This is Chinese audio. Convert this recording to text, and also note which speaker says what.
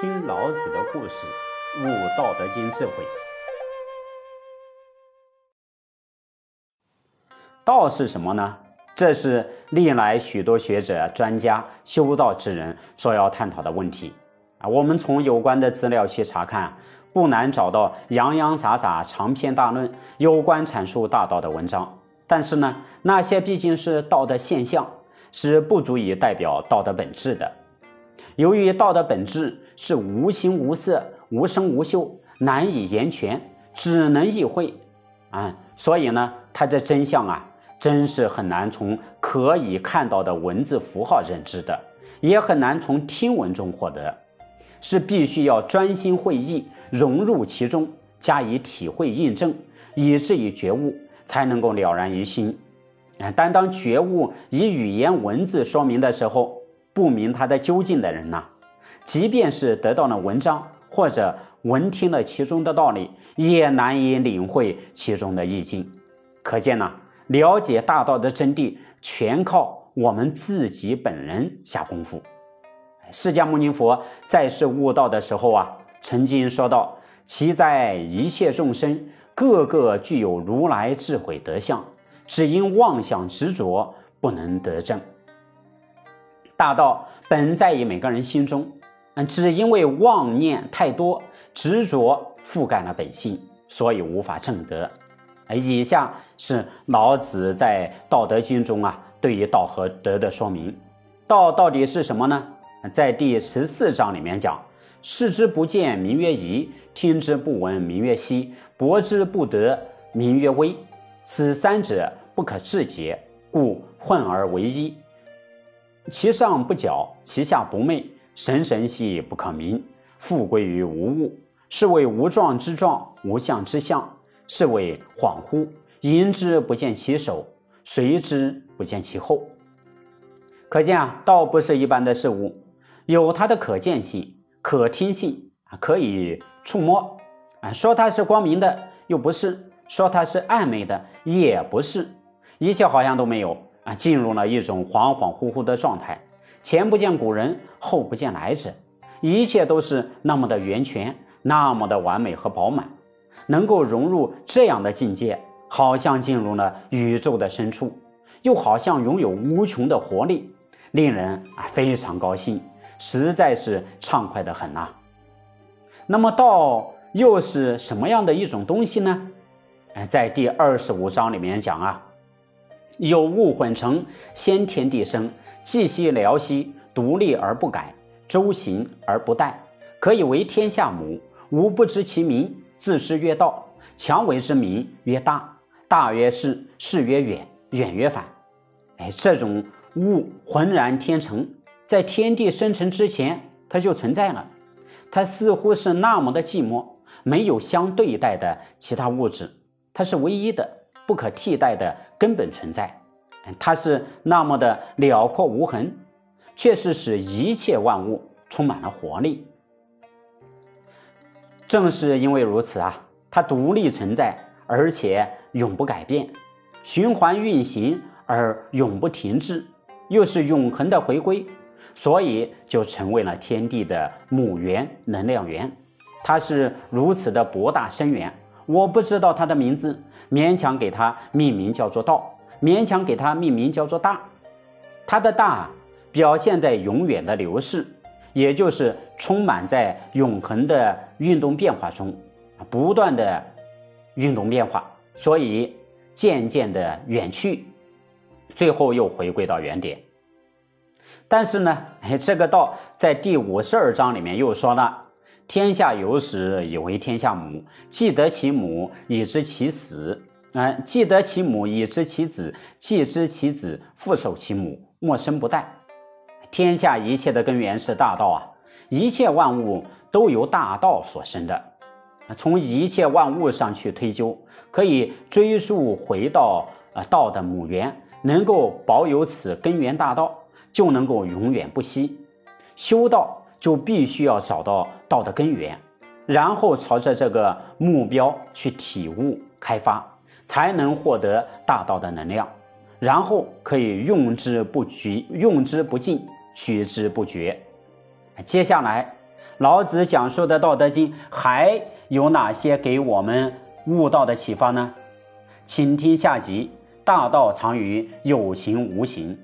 Speaker 1: 听老子的故事，悟《道德经》智慧。道是什么呢？这是历来许多学者、专家、修道之人所要探讨的问题啊。我们从有关的资料去查看，不难找到洋洋洒洒、长篇大论有关阐述大道的文章。但是呢，那些毕竟是道的现象，是不足以代表道的本质的。由于道的本质是无形无色、无声无嗅，难以言全，只能意会，啊，所以呢，它的真相啊，真是很难从可以看到的文字符号认知的，也很难从听闻中获得，是必须要专心会意，融入其中，加以体会印证，以至于觉悟，才能够了然于心。啊，但当觉悟以语言文字说明的时候，不明它的究竟的人呐，即便是得到了文章或者闻听了其中的道理，也难以领会其中的意境。可见呢，了解大道的真谛，全靠我们自己本人下功夫。释迦牟尼佛在世悟道的时候啊，曾经说道：“其在一切众生，个个具有如来智慧德相，只因妄想执着，不能得正。”大道本在于每个人心中，嗯，只因为妄念太多，执着覆盖了本性，所以无法正得。以下是老子在《道德经》中啊，对于道和德的说明。道到底是什么呢？在第十四章里面讲：视之不见，名曰夷；听之不闻，名曰希；博之不得，名曰微。此三者，不可致诘，故混而为一。其上不矫，其下不昧，神神兮不可名，复归于无物，是谓无状之状，无相之相，是谓恍惚。迎之不见其首，随之不见其后。可见啊，道不是一般的事物，有它的可见性、可听性啊，可以触摸啊。说它是光明的，又不是；说它是暧昧的，也不是。一切好像都没有。啊，进入了一种恍恍惚惚的状态，前不见古人，后不见来者，一切都是那么的源泉，那么的完美和饱满，能够融入这样的境界，好像进入了宇宙的深处，又好像拥有无穷的活力，令人啊非常高兴，实在是畅快的很呐。那么道又是什么样的一种东西呢？哎，在第二十五章里面讲啊。有物混成，先天地生，寂兮寥兮，独立而不改，周行而不殆，可以为天下母。吾不知其名，自知曰道。强为之名曰大，大曰是，是曰远，远曰反。哎，这种物浑然天成，在天地生成之前，它就存在了。它似乎是那么的寂寞，没有相对待的其他物质，它是唯一的。不可替代的根本存在，它是那么的辽阔无痕，却是使一切万物充满了活力。正是因为如此啊，它独立存在，而且永不改变，循环运行而永不停滞，又是永恒的回归，所以就成为了天地的母源、能量源。它是如此的博大深远，我不知道它的名字。勉强给它命名叫做道，勉强给它命名叫做大。它的大表现在永远的流逝，也就是充满在永恒的运动变化中，不断的运动变化，所以渐渐的远去，最后又回归到原点。但是呢，这个道在第五十二章里面又说了。天下有始，以为天下母。既得其母，以知其死。嗯，既得其母，以知其子。既知其子，复守其母，莫生不殆。天下一切的根源是大道啊！一切万物都由大道所生的。从一切万物上去推究，可以追溯回到呃道的母源，能够保有此根源大道，就能够永远不息。修道。就必须要找到道的根源，然后朝着这个目标去体悟开发，才能获得大道的能量，然后可以用之不绝，用之不尽，取之不绝。接下来，老子讲述的《道德经》还有哪些给我们悟道的启发呢？请听下集：大道藏于有形无形。